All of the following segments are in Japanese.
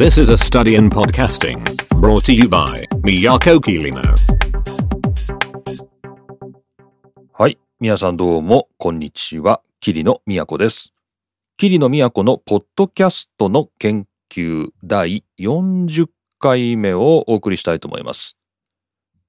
This is a study in podcasting brought to you by Miyako Kirino. はい。皆さんどうも、こんにちは。桐野都です。桐野都のポッドキャストの研究第40回目をお送りしたいと思います。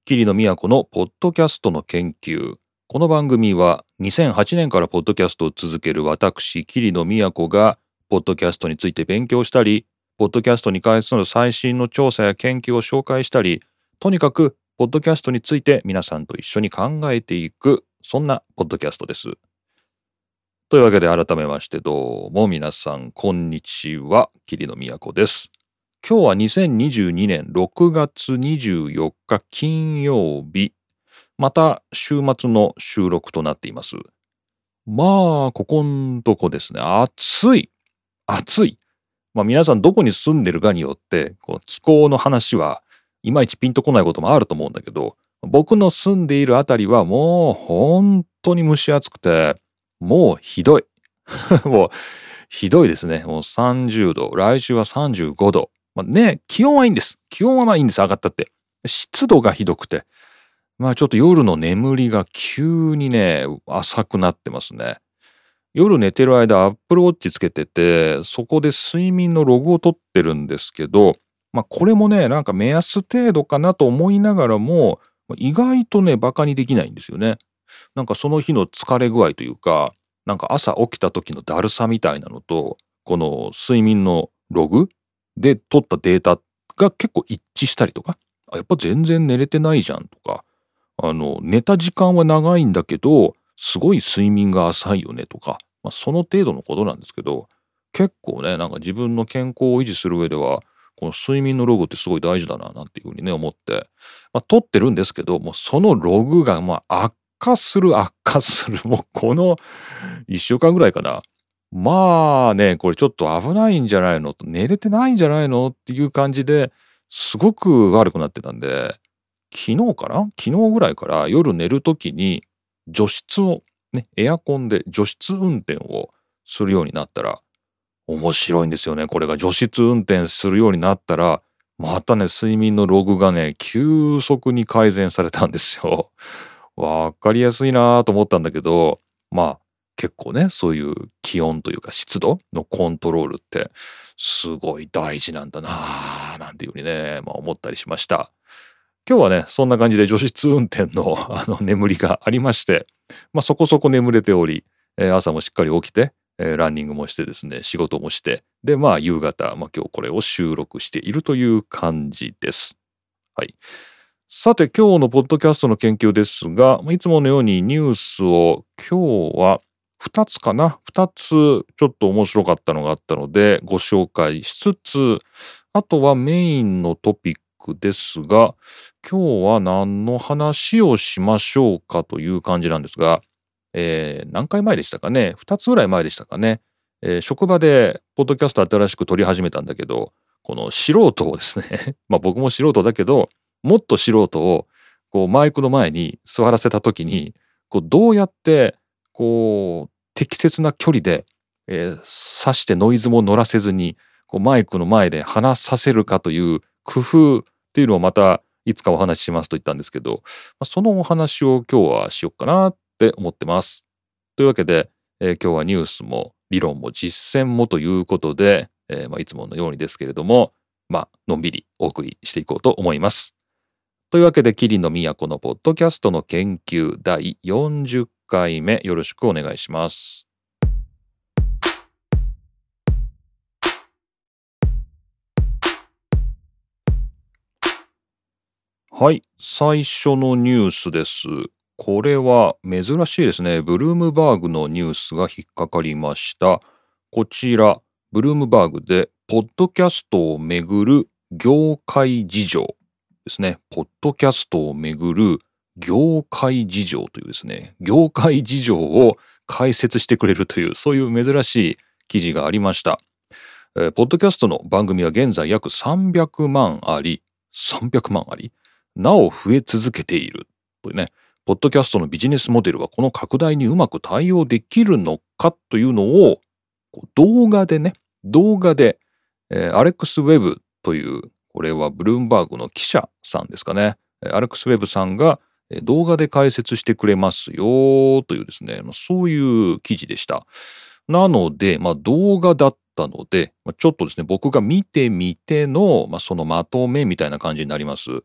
桐野都のポッドキャストの研究。この番組は2008年からポッドキャストを続ける私、桐野都が、ポッドキャストについて勉強したり、ポッドキャストに関する最新の調査や研究を紹介したり、とにかく、ポッドキャストについて皆さんと一緒に考えていく、そんなポッドキャストです。というわけで改めましてどうも皆さん、こんにちは。桐野都です。今日は2022年6月24日金曜日。また週末の収録となっています。まあ、ここんとこですね。暑い。暑い。まあ皆さんどこに住んでるかによって、この気候の話はいまいちピンとこないこともあると思うんだけど、僕の住んでいるあたりはもう本当に蒸し暑くて、もうひどい。もうひどいですね。もう30度。来週は35度。まあ、ね、気温はいいんです。気温はまあいいんです。上がったって。湿度がひどくて。まあちょっと夜の眠りが急にね、浅くなってますね。夜寝てる間、アップルウォッチつけてて、そこで睡眠のログを取ってるんですけど、まあこれもね、なんか目安程度かなと思いながらも、意外とね、バカにできないんですよね。なんかその日の疲れ具合というか、なんか朝起きた時のだるさみたいなのと、この睡眠のログで取ったデータが結構一致したりとか、やっぱ全然寝れてないじゃんとか、あの、寝た時間は長いんだけど、すごい睡眠が浅いよねとか、まあ、その程度のことなんですけど、結構ね、なんか自分の健康を維持する上では、この睡眠のログってすごい大事だな、なんていうふうにね、思って、まあ、取ってるんですけど、もうそのログが、まあ、悪化する、悪化する、もうこの1週間ぐらいかな。まあね、これちょっと危ないんじゃないの？と、寝れてないんじゃないの？っていう感じですごく悪くなってたんで、昨日かな？昨日ぐらいから夜寝るときに除湿をね、エアコンで除湿運転をするようになったら、面白いんですよね。これが除湿運転するようになったら、またね、睡眠のログがね、急速に改善されたんですよ。わかりやすいなと思ったんだけど、まあ結構ね、そういう気温というか湿度のコントロールってすごい大事なんだなぁなんていうふうにね、まあ思ったりしました。今日はね、そんな感じで除湿運転の あの眠りがありまして、まあそこそこ眠れており、えー朝もしっかり起きて、えーランニングもしてですね、仕事もして、で、まあ夕方、まあ今日これを収録しているという感じです。はい。さて今日のポッドキャストの研究ですが、いつものようにニュースを今日は2つかな ?2 つちょっと面白かったのがあったのでご紹介しつつ、あとはメインのトピックですが、今日は何の話をしましょうかという感じなんですが、えー何回前でしたかね ?2 つぐらい前でしたかね、えー職場でポッドキャスト新しく撮り始めたんだけど、この素人をですね、まあ僕も素人だけど、もっと素人をこうマイクの前に座らせた時に、こうどうやってこう適切な距離で、えー、刺してノイズも乗らせずにこうマイクの前で話させるかという工夫っていうのをまたいつかお話ししますと言ったんですけど、まあ、そのお話を今日はしよっかなって思ってます。というわけで、えー今日はニュースも理論も実践もということで、えーまあ、いつものようにですけれども、まあのんびりお送りしていこうと思います。というわけで、桐野都のポッドキャストの研究第40回目よろしくお願いします。はい、最初のニュースです。これは珍しいですね。ブルームバーグのニュースが引っかかりました。こちら、ブルームバーグで、ポッドキャストをめぐる業界事情ですね。ポッドキャストをめぐる業界事情というですね、業界事情を解説してくれるという、そういう珍しい記事がありました。えーポッドキャストの番組は現在約300万あり、300万あり、なお増え続けている。というね、ポッドキャストのビジネスモデルはこの拡大にうまく対応できるのかというのを動画でね、動画で、えーアレックス・ウェブというこれはブルームバーグの記者さんですかねアレックス・ウェブさんが動画で解説してくれますよというですねそういう記事でした。なので、まあ、動画だったので、ちょっとですね僕が見てみての、まあ、そのまとめみたいな感じになります。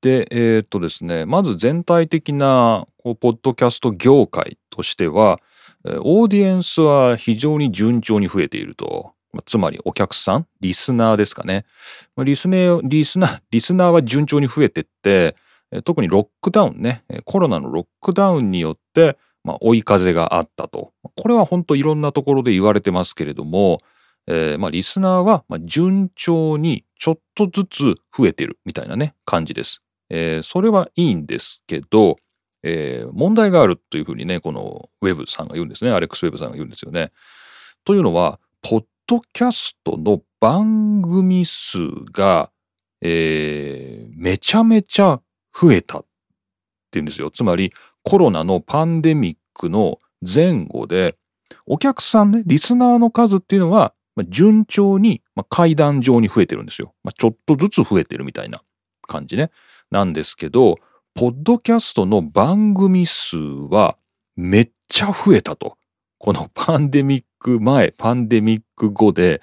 でえーっとですねまず全体的なこうポッドキャスト業界としてはオーディエンスは非常に順調に増えていると。つまりお客さんリスナーですかね。リスネーリスナー リスナーは順調に増えてって特にロックダウンねコロナのロックダウンによって、まあ、追い風があったと。これは本当いろんなところで言われてますけれども、えーまあ、リスナーは順調にちょっとずつ増えてるみたいなね感じです。えーそれはいいんですけど、えー問題があるというふうにねこのウェブさんが言うんですねアレックス・ウェブさんが言うんですよね。というのはポッドキャストの番組数が、えーめちゃめちゃ増えたっていうんですよ。つまりコロナのパンデミックの前後でお客さんねリスナーの数っていうのはまあ順調に、まあ、階段状に増えてるんですよ。まあ、ちょっとずつ増えてるみたいな感じね。なんですけどポッドキャストの番組数はめっちゃ増えたと。このパンデミック前パンデミック後で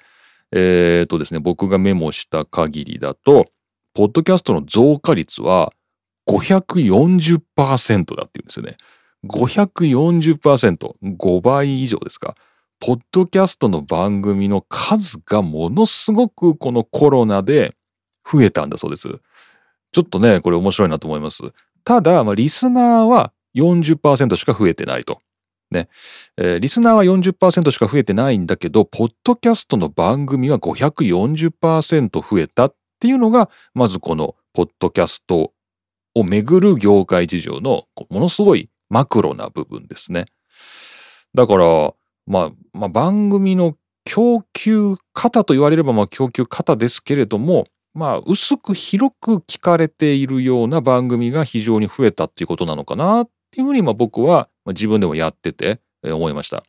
えー、とですね僕がメモした限りだとポッドキャストの増加率は540%だっていうんですよね。540%、5倍以上ですか。ポッドキャストの番組の数がものすごくこのコロナで増えたんだそうです。ちょっとね、これ面白いなと思います。ただ、まあ、リスナーは40%しか増えてないと。ね。えーリスナーは40%しか増えてないんだけど、ポッドキャストの番組は540%増えたっていうのが、まずこのポッドキャストをめぐる業界事情のものすごいマクロな部分ですね。だから、まあ、まあ、番組の供給方と言われればまあ供給方ですけれども、まあ、薄く広く聞かれているような番組が非常に増えたっていうことなのかなっていうふうにまあ僕は自分でもやってて思いました。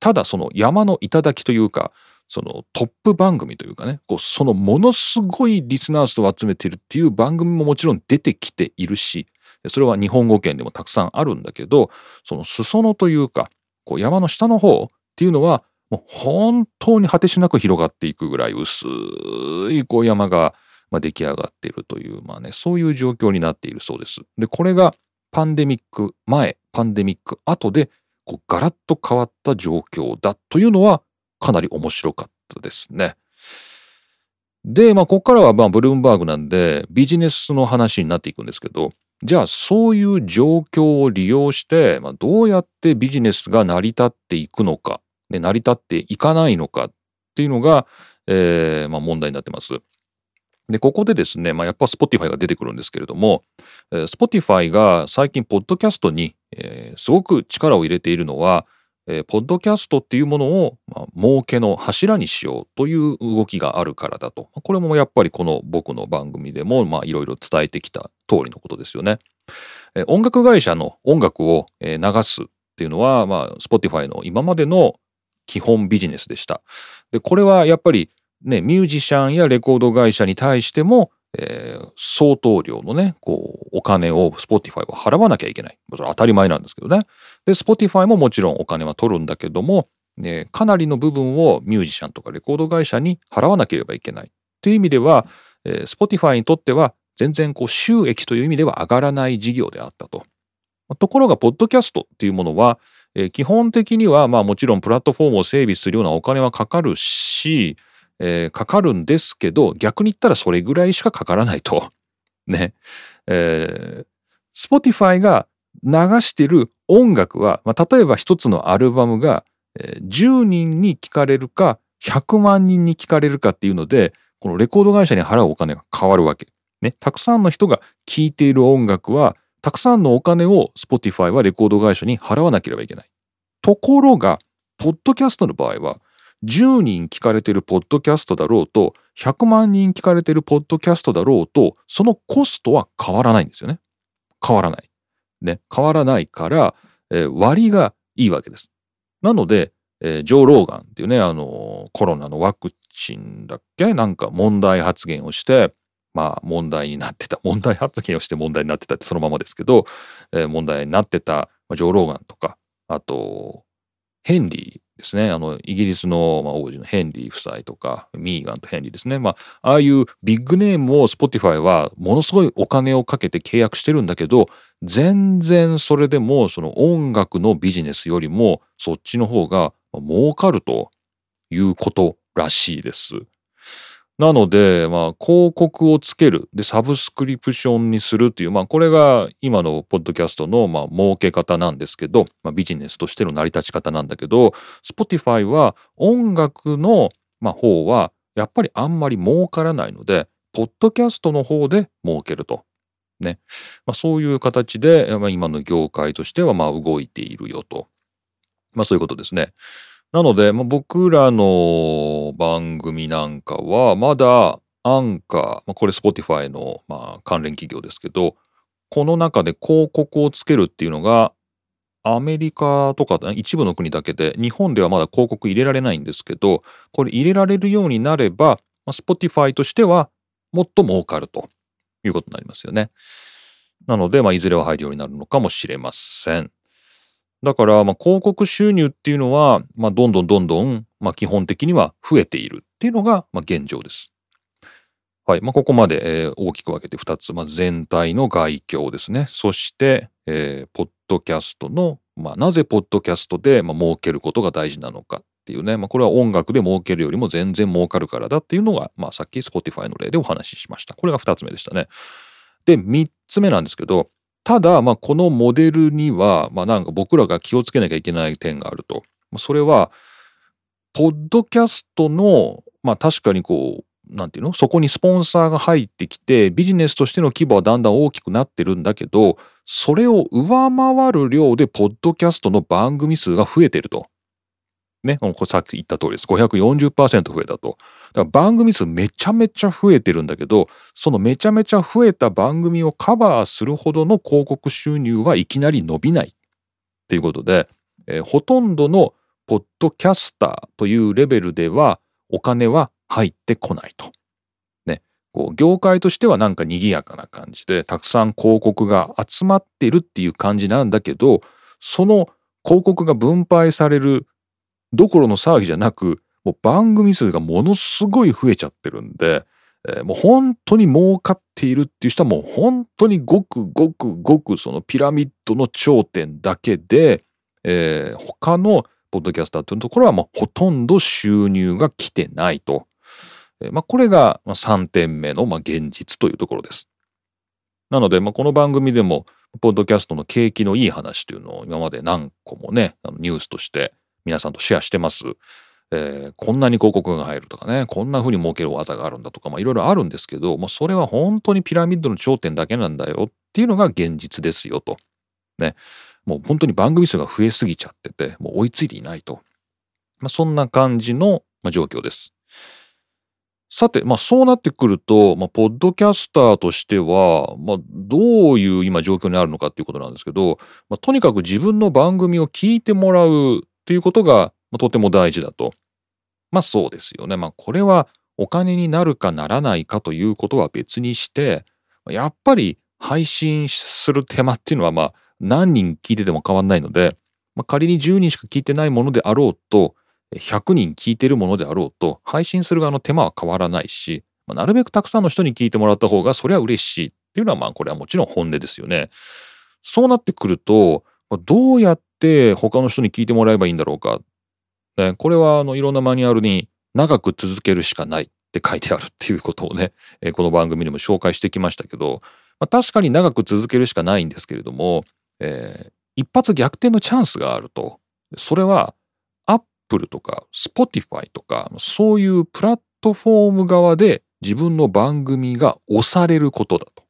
ただその山の頂というかそのトップ番組というかねこうそのものすごいリスナー数を集めてるっていう番組ももちろん出てきているしそれは日本語圏でもたくさんあるんだけどその裾野というかこう山の下の方っていうのはもう本当に果てしなく広がっていくぐらい薄いこう山がまあ出来上がっているというまあねそういう状況になっているそうです。でこれがパンデミック前パンデミック後でこうガラッと変わった状況だというのはかなり面白かったですね。でまあここからはまあブルームバーグなんでビジネスの話になっていくんですけどじゃあそういう状況を利用して、まあ、どうやってビジネスが成り立っていくのか、ね、成り立っていかないのかっていうのが、えーまあ、問題になってます。でここでですね、まあ、やっぱ Spotify が出てくるんですけれども、え Spotify が最近ポッドキャストに、えーすごく力を入れているのは、えーポッドキャストっていうものを、まあ、儲けの柱にしようという動きがあるからだとこれもやっぱりこの僕の番組でもまあいろいろ伝えてきた通りのことですよね。えー音楽会社の音楽を、え流すっていうのは、まあ、Spotify の今までの基本ビジネスでした。でこれはやっぱりねミュージシャンやレコード会社に対しても、えー相当量のねこうお金を Spotify は払わなきゃいけない。それは当たり前なんですけどね。で Spotify ももちろんお金は取るんだけども、ね、かなりの部分をミュージシャンとかレコード会社に払わなければいけない。という意味では、えー Spotify にとっては全然こう収益という意味では上がらない事業であったと。ところが、ポッドキャストっていうものは、えー基本的には、まあもちろんプラットフォームを整備するようなお金はかかるし、えーかかるんですけど、逆に言ったらそれぐらいしかかからないと。ね。えー Spotify が流してる音楽は、まあ、例えば一つのアルバムが、えー10人に聞かれるか、100万人に聞かれるかっていうので、このレコード会社に払うお金が変わるわけ。ね。たくさんの人が聴いている音楽は、たくさんのお金を Spotify はレコード会社に払わなければいけない。ところが、ポッドキャストの場合は、10人聞かれてるポッドキャストだろうと、100万人聞かれてるポッドキャストだろうと、そのコストは変わらないんですよね。変わらない。ね。変わらないから、えー割がいいわけです。なので、えー、ジョー・ローガンっていうね、あのコロナのワクチンだっけ？なんか問題発言をして、まあ問題になってた、問題発言をして問題になってたってそのままですけど、えー、問題になってた、まあ、ジョー・ローガンとか、あと、ヘンリーですね。あの、イギリスの、まあ、王子のヘンリー夫妻とか、ミーガンとヘンリーですね。まあ、ああいうビッグネームを Spotify はものすごいお金をかけて契約してるんだけど、全然それでもその音楽のビジネスよりもそっちの方が儲かるということらしいです。なので、まあ、広告をつける。で、サブスクリプションにするっていう、まあ、これが今のポッドキャストの、まあ、儲け方なんですけど、まあ、ビジネスとしての成り立ち方なんだけど、Spotify は音楽の、まあ、方は、やっぱりあんまり儲からないので、ポッドキャストの方で儲けると。ね。まあ、そういう形で、まあ、今の業界としては、まあ、動いているよと。まあ、そういうことですね。なので、まあ、僕らの番組なんかは、まだアンカー、まあ、これ Spotify の、まあ、関連企業ですけど、この中で広告をつけるっていうのが、アメリカとか一部の国だけで、日本ではまだ広告入れられないんですけど、これ入れられるようになれば、まあ、Spotify としてはもっと儲かるということになりますよね。なので、まあ、いずれは入るようになるのかもしれません。だから、まあ、広告収入っていうのは、まあ、どんどんどんどん、まあ、基本的には増えているっていうのが、まあ、現状です。はい。まあ、ここまで、えー、大きく分けて2つ。まあ、全体の概況ですね。そして、えー、ポッドキャストの、まあ、なぜポッドキャストで、まあ、儲けることが大事なのかっていうね。まあ、これは音楽で儲けるよりも全然儲かるからだっていうのが、まあ、さっき Spotify の例でお話ししました。これが2つ目でしたね。で、3つ目なんですけど、ただ、まあ、このモデルには、まあ、なんか僕らが気をつけなきゃいけない点があると。それは、ポッドキャストの、まあ、確かにこう、なんていうの？そこにスポンサーが入ってきて、ビジネスとしての規模はだんだん大きくなってるんだけど、それを上回る量で、ポッドキャストの番組数が増えてると。ね、さっき言った通りです。540%増えたと。だから番組数めちゃめちゃ増えてるんだけど、そのめちゃめちゃ増えた番組をカバーするほどの広告収入はいきなり伸びないっていうことで、えー、ほとんどのポッドキャスターというレベルではお金は入ってこないと。ね、業界としてはなんか賑やかな感じでたくさん広告が集まってるっていう感じなんだけど、その広告が分配されるどころの騒ぎじゃなく、もう番組数がものすごい増えちゃってるんで、えー、もう本当に儲かっているっていう人はもう本当にごくごくごくそのピラミッドの頂点だけで、えー、他のポッドキャスターというところはもうほとんど収入が来てないと。えー、まあ、これが3点目のまあ現実というところです。なので、まあ、この番組でも、ポッドキャストの景気のいい話というのを今まで何個もね、ニュースとして皆さんとシェアしてます。えー、こんなに広告が入るとかね、こんな風に儲ける技があるんだとか、いろいろあるんですけど、もうそれは本当にピラミッドの頂点だけなんだよっていうのが現実ですよと。ね。もう本当に番組数が増えすぎちゃってて、もう追いついていないと。まあそんな感じの、状況です。さて、まあそうなってくると、まあ、ポッドキャスターとしては、まあどういう今状況にあるのかっていうことなんですけど、まあ、とにかく自分の番組を聞いてもらうっていうことがとても大事だと。まあそうですよね。まあこれはお金になるかならないかということは別にして、やっぱり配信する手間っていうのはまあ何人聞いてても変わんないので、まあ、仮に10人しか聞いてないものであろうと、100人聞いてるものであろうと、配信する側の手間は変わらないし、まあ、なるべくたくさんの人に聞いてもらった方がそれは嬉しいっていうのはまあこれはもちろん本音ですよね。そうなってくると、どうやって他の人に聞いてもらえばいいんだろうか。ね、これはあのいろんなマニュアルに長く続けるしかないって書いてあるっていうことをね、えこの番組でも紹介してきましたけど、まあ、確かに長く続けるしかないんですけれども、えー、一発逆転のチャンスがあると。それは Apple とか Spotify とかそういうプラットフォーム側で自分の番組が押されることだと。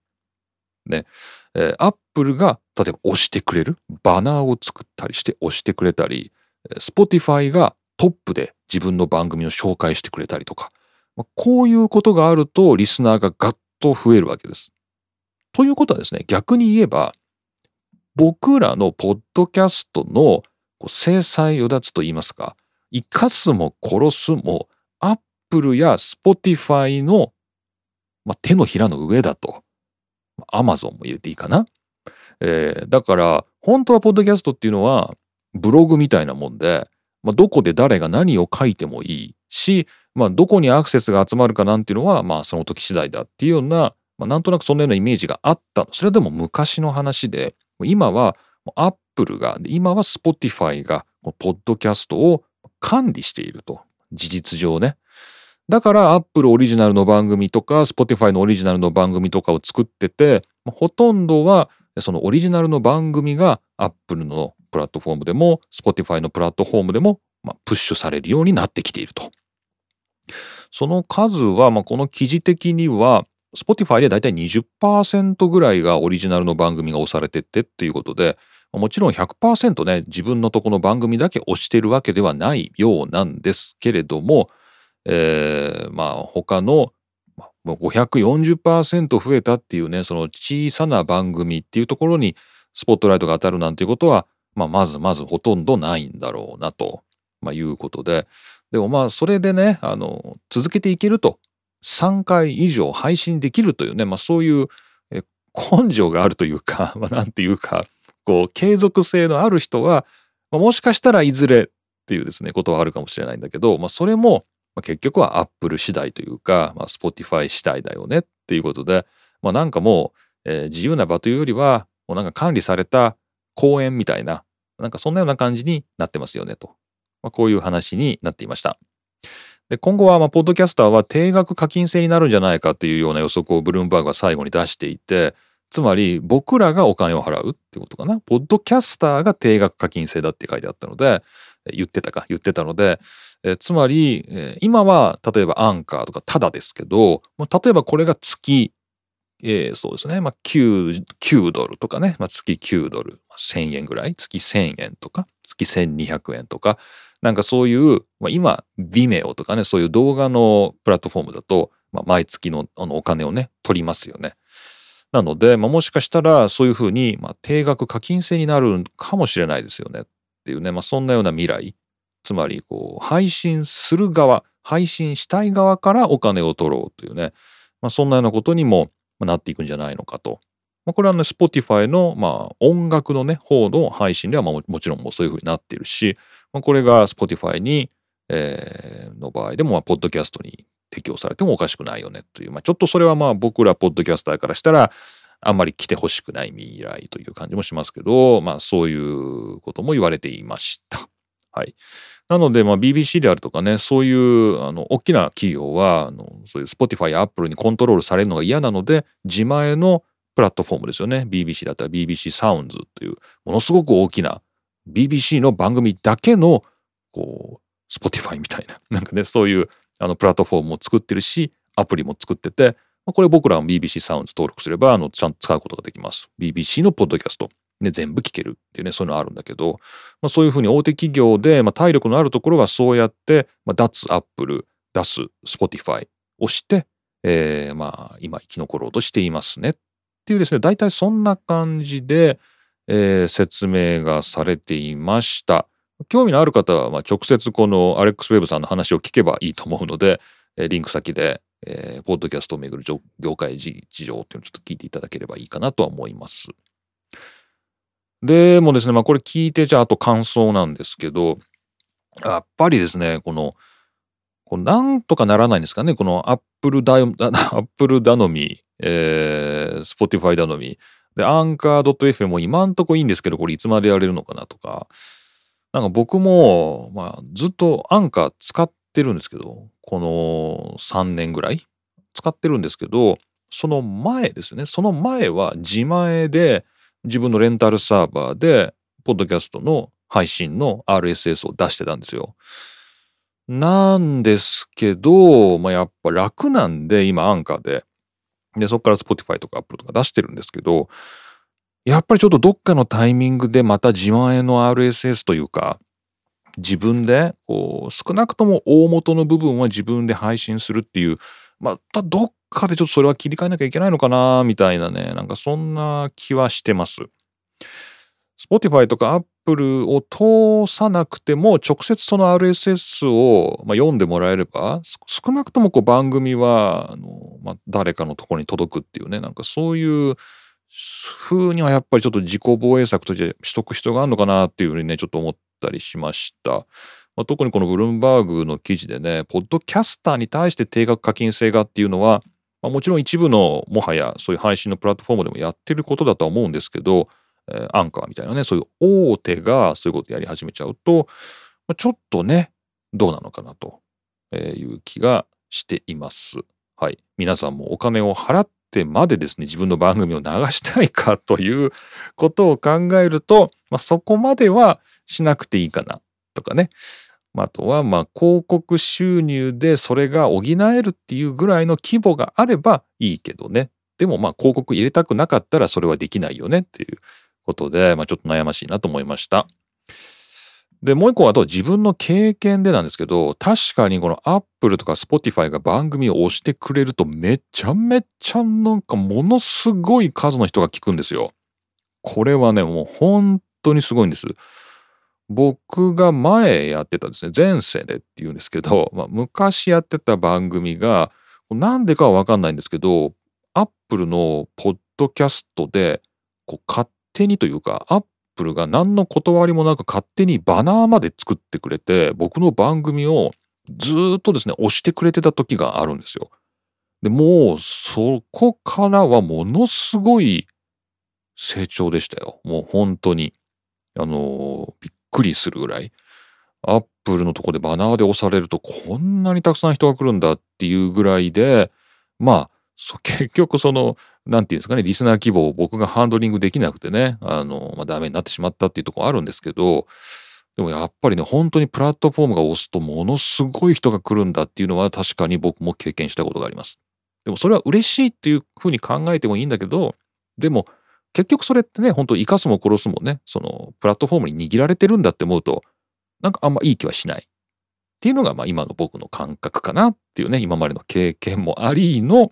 ね。えー、Apple が例えば推してくれる？バナーを作ったりして推してくれたり Spotify がトップで自分の番組を紹介してくれたりとか、まあ、こういうことがあるとリスナーがガッと増えるわけです。ということはですね逆に言えば僕らのポッドキャストの制裁を立つと言いますか生かすも殺すもアップルやスポティファイの、まあ、手のひらの上だと。アマゾンも入れていいかな？えー、だから本当はポッドキャストっていうのはブログみたいなもんで、まあ、どこで誰が何を書いてもいいし、まあ、どこにアクセスが集まるかなんていうのは、まあ、その時次第だっていうような、まあ、なんとなくそんなようなイメージがあったそれはでも昔の話で今はアップルが今はスポティファイがポッドキャストを管理していると。事実上ね。だからアップルオリジナルの番組とか Spotify のオリジナルの番組とかを作っててほとんどはそのオリジナルの番組がアップルのプラットフォームでも Spotify のプラットフォームでも、まあ、プッシュされるようになってきていると。その数は、まあ、この記事的には Spotify でだいたい20%ぐらいがオリジナルの番組が押されてってっていうことでもちろん100%ね自分のとこの番組だけ押してるわけではないようなんですけれどもえー、まあ他の540%増えたっていうねその小さな番組っていうところにスポットライトが当たるなんていうことは、まあ、まずまずほとんどないんだろうなと、まあ、いうことで。でもまあそれでねあの続けていけると3回以上配信できるというね、まあ、そういう根性があるというか、まあ、なんていうかこう継続性のある人は、まあ、もしかしたらいずれっていうですねことはあるかもしれないんだけど、まあ、それもまあ、結局はアップル次第というか、まあ、Spotify 次第だよねっていうことで、まあ、なんかもう、えー、自由な場というよりはもうなんか管理された公園みたいななんかそんなような感じになってますよねと、まあ、こういう話になっていました。で今後はまあポッドキャスターは定額課金制になるんじゃないかというような予測をブルームバーグは最後に出していてつまり僕らがお金を払うってことかなポッドキャスターが定額課金制だって書いてあったので言ってたか言ってたのでえつまり、え今は例えばアンカーとかただですけど、まあ、例えばこれが月、えー、そうですね、まあ9、9ドルとかね、まあ、月9ドル、1000円ぐらい、月1000円とか、月1200円とか、なんかそういう、まあ、今、Vimeo とかね、そういう動画のプラットフォームだと、まあ、毎月のあのお金をね、取りますよね。なので、まあ、もしかしたらそういうふうに、まあ、定額課金制になるかもしれないですよね。っていうね、まあ、そんなような未来。つまりこう配信する側配信したい側からお金を取ろうというね、まあ、そんなようなことにもなっていくんじゃないのかと。まあ、これはね Spotify のまあ音楽のね方の配信ではまあもちろんもうそういうふうになっているし、まあ、これが Spotify に、えー、の場合でもまあポッドキャストに適用されてもおかしくないよねという、まあ、ちょっとそれはまあ僕らポッドキャスターからしたらあんまり来てほしくない未来という感じもしますけど、まあそういうことも言われていました。はい。なので、まあ、BBC であるとかね、そういうあの大きな企業はあの、そういう Spotify や Apple にコントロールされるのが嫌なので、自前のプラットフォームですよね。BBC だったら BBC サウンズという、ものすごく大きな BBC の番組だけの、こう、Spotify みたいな、なんかね、そういうあのプラットフォームも作ってるし、アプリも作ってて、これ僕らも BBC サウンズ登録すれば、あの、ちゃんと使うことができます。BBC のポッドキャスト。ね、全部聞けるっていうねそういうのあるんだけど、まあ、そういうふうに大手企業で、まあ、体力のあるところはそうやって、まあ、脱アップル脱スポティファイをして、えー、まあ今生き残ろうとしていますねっていうですね大体そんな感じで、えー、説明がされていました。興味のある方は、まあ、直接このアレックス・ウェブさんの話を聞けばいいと思うので、えー、リンク先で、えー、ポッドキャストをめぐる業界事情っていうのをちょっと聞いていただければいいかなとは思います。でもですね、まあこれ聞いてじゃああと感想なんですけど、やっぱりですね、この、こなんとかならないんですかね、このアップルだ、アップル頼み、えー、スポティファイ頼み、で、 Anchor.fm も今んとこいいんですけど、これいつまでやれるのかなとか、なんか僕も、まあ、ずっとアンカー使ってるんですけど、この3年ぐらい使ってるんですけど、その前ですね、その前は自前で、自分のレンタルサーバーで、ポッドキャストの配信の RSS を出してたんですよ。なんですけど、まあ、やっぱ楽なんで、今アンカーで。で、そこから Spotify とか Apple とか出してるんですけど、やっぱりちょっとどっかのタイミングでまた自前の RSS というか、自分でこう少なくとも大元の部分は自分で配信するっていうまたどっかでちょっとそれは切り替えなきゃいけないのかなみたいなね、なんかそんな気はしてます。Spotify とか Apple を通さなくても直接その RSS を、まあ、読んでもらえれば少なくともこう番組はあの、まあ、誰かのところに届くっていうねなんかそういう風にはやっぱりちょっと自己防衛策としてしとく必要があるのかなっていうふうにねちょっと思ったりしました。まあ、特にこのブルームバーグの記事でねポッドキャスターに対して定額課金制がっていうのは、まあ、もちろん一部のもはやそういう配信のプラットフォームでもやってることだとは思うんですけどえー、アンカーみたいなね、そういう大手がそういうことやり始めちゃうと、まあ、ちょっとね、どうなのかなという気がしています。はい。皆さんもお金を払ってまでですね、自分の番組を流したいかということを考えると、まあ、そこまではしなくていいかなとかね。あとは、まあ、広告収入でそれが補えるっていうぐらいの規模があればいいけどね。でも、まあ、広告入れたくなかったらそれはできないよねっていうことで、まあ、ちょっと悩ましいなと思いました。で、もう一個はと自分の経験でなんですけど、確かにこの Apple とか Spotify が番組を押してくれるとめちゃめちゃなんかものすごい数の人が聞くんですよ。これはね、もう本当にすごいんです。僕が前やってたですね、前世でっていうんですけど、まあ、昔やってた番組が、なんでかはわかんないんですけど、Apple のポッドキャストでこう勝手にというか、アップルが何の断りもなく勝手にバナーまで作ってくれて、僕の番組をずっとですね、押してくれてた時があるんですよ。で、もうそこからはものすごい成長でしたよ。もう本当に。あの、びっくりするぐらい。アップルのとこでバナーで押されるとこんなにたくさん人が来るんだっていうぐらいで、まあ、結局そのなんていうんですかね、リスナー規模を僕がハンドリングできなくてね、あの、まあ、ダメになってしまったっていうところあるんですけど、でもやっぱりね、本当にプラットフォームが押すとものすごい人が来るんだっていうのは確かに僕も経験したことがあります。でもそれは嬉しいっていうふうに考えてもいいんだけど、でも結局それってね、本当生かすも殺すもね、そのプラットフォームに握られてるんだって思うと、なんかあんまいい気はしない。っていうのがまあ今の僕の感覚かなっていうね、今までの経験もありの、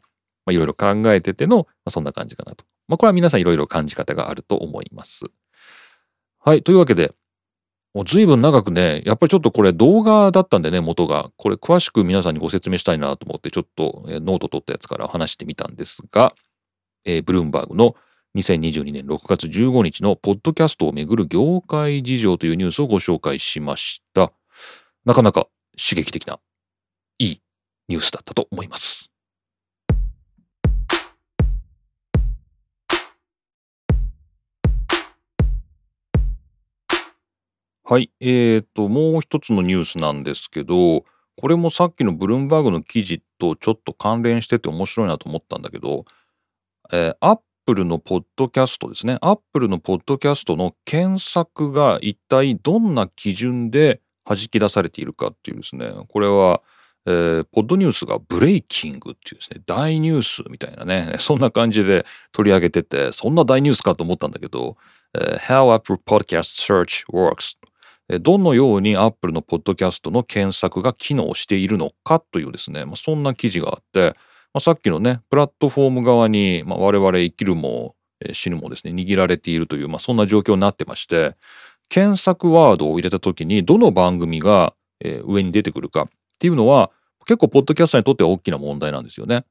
いろいろ考えてての、まあ、そんな感じかなと。まあ、これは皆さんいろいろ感じ方があると思います。はい。というわけで、もう随分長くね、やっぱりちょっとこれ動画だったんでね、元が。これ詳しく皆さんにご説明したいなと思って、ちょっとノート取ったやつから話してみたんですが、えー、ブルームバーグの2022年6月15日のポッドキャストをめぐる業界事情というニュースをご紹介しました。なかなか刺激的ないいニュースだったと思います。はい。えーと、もう一つのニュースなんですけど、これもさっきのブルームバーグの記事とちょっと関連してて面白いなと思ったんだけど、えー、アップルのポッドキャストですね。アップルのポッドキャストの検索が一体どんな基準で弾き出されているかっていうですね、これは、えー、ポッドニュースがブレイキングっていうですね、大ニュースみたいなね、そんな感じで取り上げてて、そんな大ニュースかと思ったんだけど、えー、How Apple Podcast Search Works どのように Apple のポッドキャストの検索が機能しているのかというですね、まあ、そんな記事があって、まあ、さっきのね、プラットフォーム側に、まあ、我々生きるも死ぬもですね、握られているという、まあ、そんな状況になってまして、検索ワードを入れた時にどの番組が上に出てくるかっていうのは結構ポッドキャスターにとっては大きな問題なんですよね。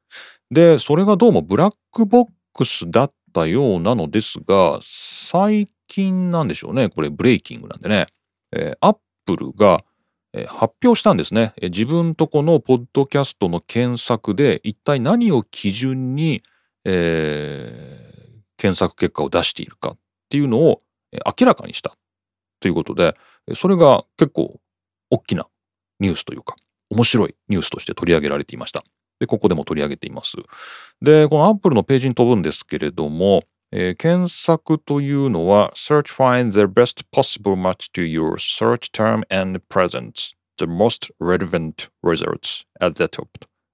で、それがどうもブラックボックスだったようなのですが、最近なんでしょうね。これブレイキングなんでね。えー、アップルが、発表したんですね、自分とこのポッドキャストの検索で一体何を基準に、えー、検索結果を出しているかっていうのを、明らかにしたということでそれが結構大きなニュースというか面白いニュースとして取り上げられていました。で、ここでも取り上げています。で、このアップルのページに飛ぶんですけれども、えー、検索というのは Search find the best possible match to your search term and presents the most relevant results at the top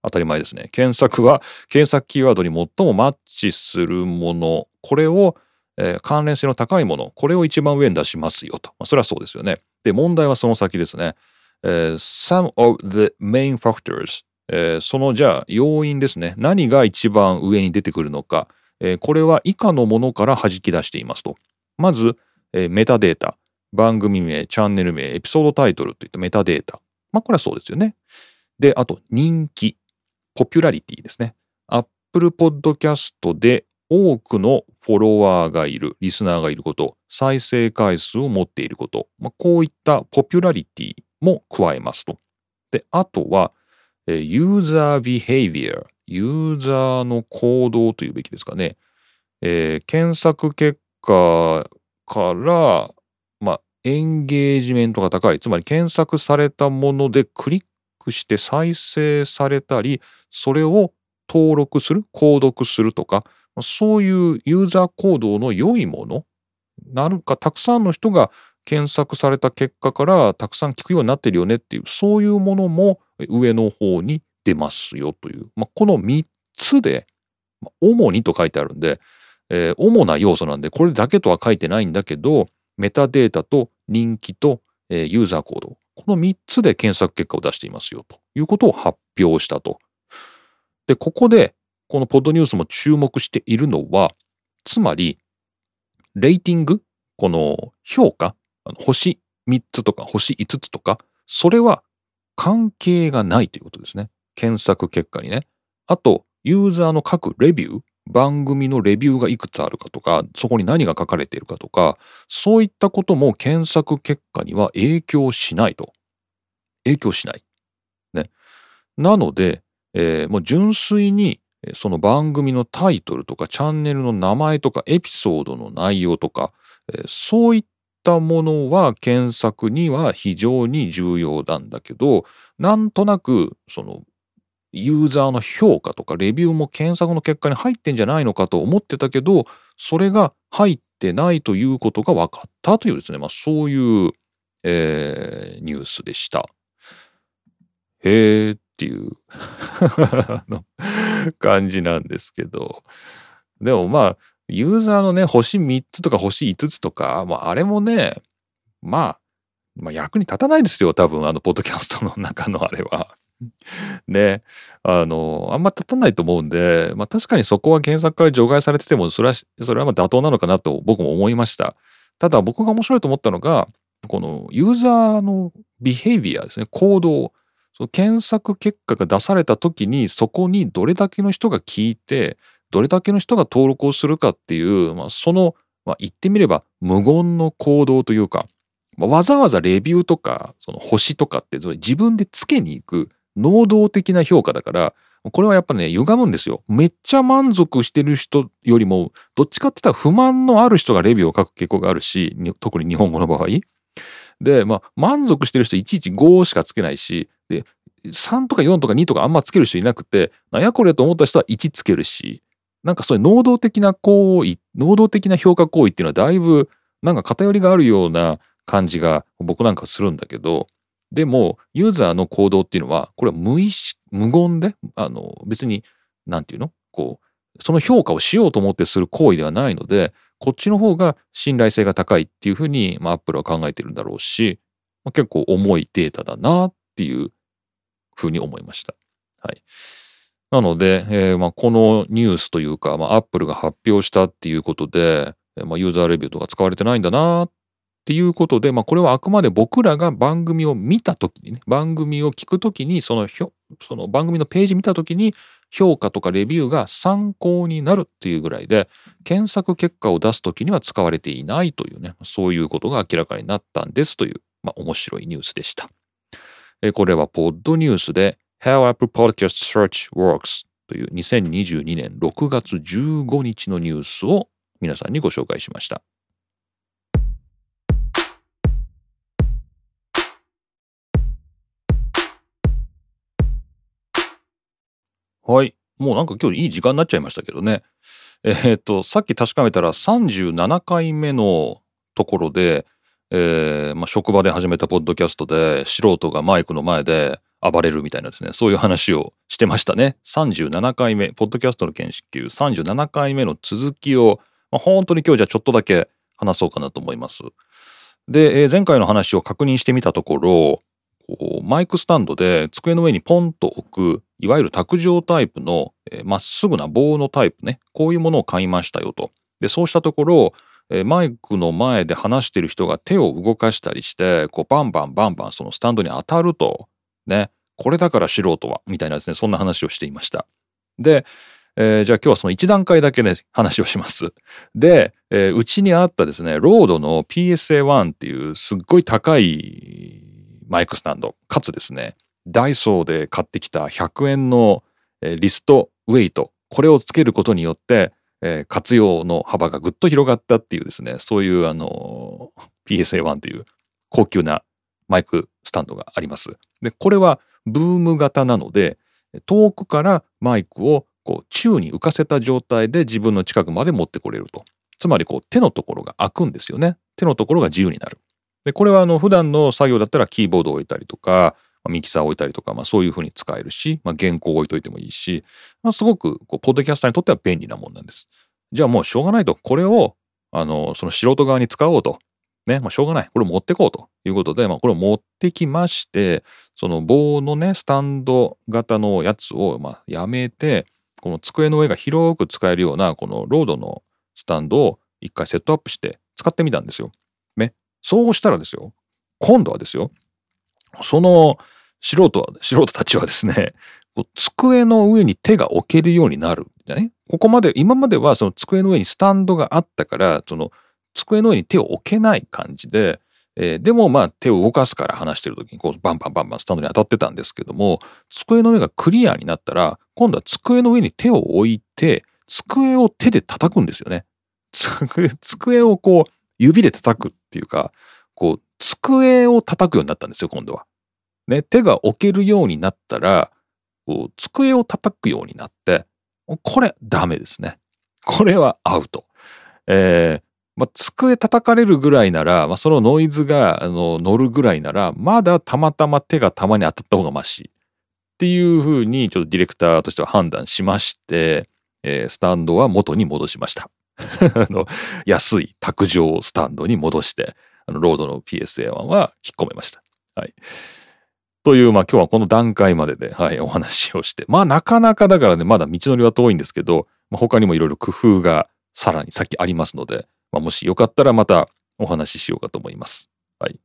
当たり前ですね。検索は検索キーワードに最もマッチするもの、これを、えー、関連性の高いもの、これを一番上に出しますよと。まあ、それはそうですよね。で、問題はその先ですね。えー、some of the main factors、えー、そのじゃあ要因ですね。何が一番上に出てくるのか。えこれは以下のものから弾き出していますと。まず、えメタデータ。番組名、チャンネル名、エピソードタイトルといったメタデータ。まあこれはそうですよね。で、あと人気、ポピュラリティですね。Apple Podcast で多くのフォロワーがいる、リスナーがいること、再生回数を持っていること、まあ、こういったポピュラリティも加えますと。で、あとは、ユーザービヘイビア、ユーザーの行動というべきですかね。えー、検索結果から、まあ、エンゲージメントが高い。つまり検索されたものでクリックして再生されたり、それを登録する、購読するとか、そういうユーザー行動の良いもの、なんかたくさんの人が検索された結果からたくさん聞くようになってるよねっていう、そういうものも上の方に出ますよという、まあ、この3つで、主にと書いてあるんで、えー、主な要素なんで、これだけとは書いてないんだけど、メタデータと人気と、えー、ユーザー行動、この3つで検索結果を出していますよということを発表したと。で、ここで、このポッドニュースも注目しているのは、つまり、レーティング、この評価、星3つとか星5つとか、それは関係がないということですね。検索結果にね。あと、ユーザーの各レビュー、番組のレビューがいくつあるかとか、そこに何が書かれているかとか、そういったことも検索結果には影響しないと。影響しない。ね。なので、えー、もう純粋にその番組のタイトルとかチャンネルの名前とかエピソードの内容とか、えー、そういったものは検索には非常に重要なんだけどなんとなくそのユーザーの評価とかレビューも検索の結果に入ってんじゃないのかと思ってたけどそれが入ってないということが分かったというですね、まあ、そういう、えー、ニュースでした。へーっていう 感じなんですけどでもまあユーザーのね星3つとか星5つとか、まあ、あれもねまあまあ、役に立たないですよ多分あのポッドキャストの中のあれは。ね。あのあんま立たないと思うんで、まあ、確かにそこは検索から除外されててもそれはそれはまあ妥当なのかなと僕も思いました。ただ僕が面白いと思ったのがこのユーザーのビヘイビアですね。行動。その検索結果が出された時にそこにどれだけの人が聞いてどれだけの人が登録をするかっていう、まあ、その、まあ、言ってみれば無言の行動というかまあわざわざレビューとかその星とかって自分でつけに行く能動的な評価だからこれはやっぱね歪むんですよ。めっちゃ満足してる人よりもどっちかって言ったら不満のある人がレビューを書く傾向があるし特に日本語の場合。でまあ満足してる人いちいち5しかつけないしで3とか4とか2とかあんまつける人いなくてなやこれと思った人は1つけるしなんかそういう能動的な行為能動的な評価行為っていうのはだいぶなんか偏りがあるような感じが僕なんかするんだけどでもユーザーの行動っていうのはこれは無意識無言であの別に何て言うの？こうその評価をしようと思ってする行為ではないのでこっちの方が信頼性が高いっていうふうに、まあ、アップルは考えてるんだろうし、まあ、結構重いデータだなっていうふうに思いました。はい。なので、えー、まあ、このニュースというか、まあ、アップルが発表したっていうことで、まあ、ユーザーレビューとか使われてないんだなっっていうことで、まあ、これはあくまで僕らが番組を見た時にね番組を聞く時にそのその番組のページ見た時に評価とかレビューが参考になるっていうぐらいで検索結果を出す時には使われていないというねそういうことが明らかになったんですという、まあ、面白いニュースでした。えこれはポッドニュースで How Apple Podcast Search Works という2022年6月15日のニュースを皆さんにご紹介しました。はい。もうなんか今日いい時間になっちゃいましたけどね。えー、っと、さっき確かめたら37回目のところで、えーまあ、職場で始めたポッドキャストで素人がマイクの前で暴れるみたいなですね、そういう話をしてましたね。37回目、ポッドキャストの研究37回目の続きを、まあ、本当に今日じゃちょっとだけ話そうかなと思います。で、えー、前回の話を確認してみたところ、こうマイクスタンドで机の上にポンと置くいわゆる卓上タイプのま、えー、っすぐな棒のタイプね。こういうものを買いましたよと。でそうしたところ、えーマイクの前で話してる人が手を動かしたりしてこうバンバンバンバンそのスタンドに当たると。ね。これだから素人は。みたいなですねそんな話をしていました。で、えーじゃあ今日はその1段階だけね話をします。で、えーうちにあったですねロードの PSA1 っていうすっごい高いマイクスタンドかつですねダイソーで買ってきた100円の、リストウェイトこれをつけることによって、え活用の幅がぐっと広がったっていうですねそういうあの PSA1 という高級なマイクスタンドがあります。でこれはブーム型なので遠くからマイクをこう宙に浮かせた状態で自分の近くまで持ってこれると。つまりこう手のところが開くんですよね。手のところが自由になる。でこれはあの普段の作業だったらキーボードを置いたりとかミキサーを置いたりとか、まあ、そういうふうに使えるし、まあ、原稿を置いといてもいいし、まあ、すごくこうポッドキャスターにとっては便利なもんなんです。じゃあもうしょうがないとこれをあのその素人側に使おうと。ね、まあ、しょうがない。これを持ってこうということで、まあ、これを持ってきまして、その棒のね、スタンド型のやつを、まあ、やめて、この机の上が広く使えるような、このロードのスタンドを一回セットアップして使ってみたんですよ。そうしたらですよ。今度はですよ。その素人は、素人たちはですね、机の上に手が置けるようになるじゃね。ここまで、今まではその机の上にスタンドがあったから、その机の上に手を置けない感じで、えーでもまあ手を動かすから話してる時にこうバンバンバンバンスタンドに当たってたんですけども机の上がクリアになったら今度は机の上に手を置いて机を手で叩くんですよね。机をこう指で叩くっていうかこう机を叩くようになったんですよ今度は。ね手が置けるようになったらこう机を叩くようになってこれダメですね。これはアウト。えーまあ、机叩かれるぐらいなら、まあ、そのノイズがあの乗るぐらいならまだたまたま手がたまに当たった方がマシっていうふうにちょっとディレクターとしては判断しまして、えースタンドは元に戻しました あの安い卓上スタンドに戻してあのロードの PSA1 は引っ込めました。はい、という、まあ、今日はこの段階までで、はい、お話をしてまあなかなかだからねまだ道のりは遠いんですけど、まあ、他にもいろいろ工夫がさらに先ありますので、まあ、もしよかったらまたお話ししようかと思います。はい。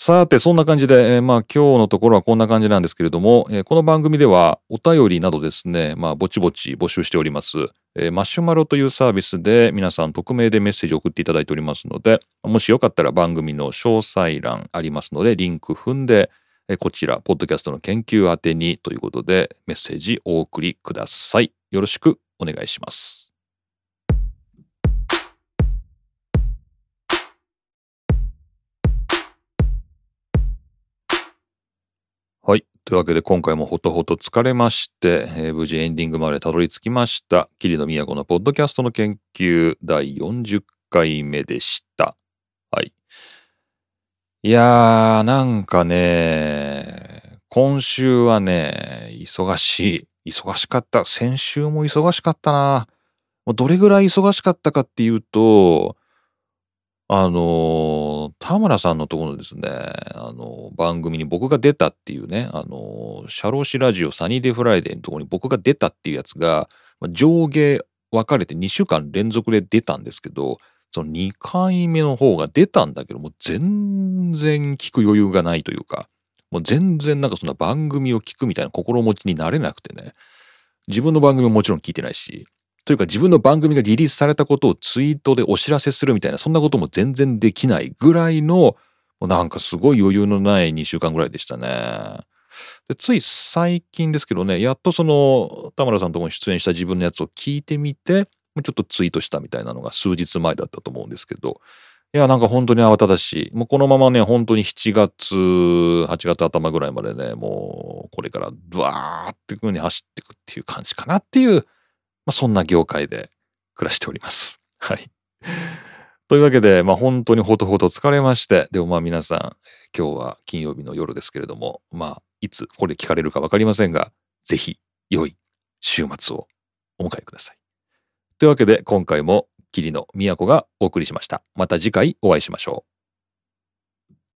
さて、そんな感じで、えーまあ今日のところはこんな感じなんですけれども、えーこの番組ではお便りなどですね、まあぼちぼち募集しております。えーマシュマロというサービスで皆さん匿名でメッセージを送っていただいておりますので、もしよかったら番組の詳細欄ありますので、リンク踏んで、えーこちら、ポッドキャストの研究宛てにということで、メッセージお送りください。よろしくお願いします。はい。というわけで今回もほとほと疲れまして、えー無事エンディングまでたどり着きました。桐野都のポッドキャストの研究第40回目でした。はい。いやー、なんかね、今週はね、忙しい。忙しかった。先週も忙しかったな。どれぐらい忙しかったかっていうと、あの田村さんのところのですね、あの番組に僕が出たっていうね、あのー、社労士ラジオサニーデーフライデーのところに僕が出たっていうやつが、上下分かれて2週間連続で出たんですけど、その2回目の方が出たんだけど、もう全然聞く余裕がないというか、もう全然なんかそんな番組を聞くみたいな心持ちになれなくてね、自分の番組ももちろん聞いてないし、というか自分の番組がリリースされたことをツイートでお知らせするみたいなそんなことも全然できないぐらいのもうなんかすごい余裕のない2週間ぐらいでしたね。でつい最近ですけどねやっとその田村さんとも出演した自分のやつを聞いてみてちょっとツイートしたみたいなのが数日前だったと思うんですけどいやなんか本当に慌ただしいもうこのままね本当に7月8月頭ぐらいまでねもうこれからドワーって風に走っていくっていう感じかなっていうまあ、そんな業界で暮らしております。はい。というわけで、まあ、本当にほとほと疲れまして、でもまあ皆さん、今日は金曜日の夜ですけれども、まあ、いつこれ聞かれるか分かりませんが、ぜひ良い週末をお迎えください。というわけで、今回も桐野都がお送りしました。また次回お会いしましょう。